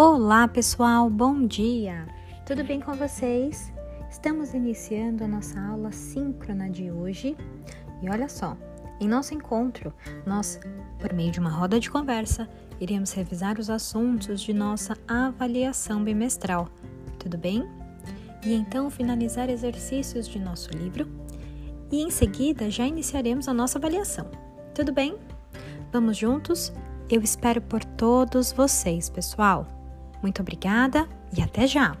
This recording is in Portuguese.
Olá, pessoal, bom dia! Tudo bem com vocês? Estamos iniciando a nossa aula síncrona de hoje e olha só, em nosso encontro, nós, por meio de uma roda de conversa, iremos revisar os assuntos de nossa avaliação bimestral, tudo bem? E então finalizar exercícios de nosso livro e em seguida já iniciaremos a nossa avaliação, tudo bem? Vamos juntos? Eu espero por todos vocês, pessoal! Muito obrigada e até já!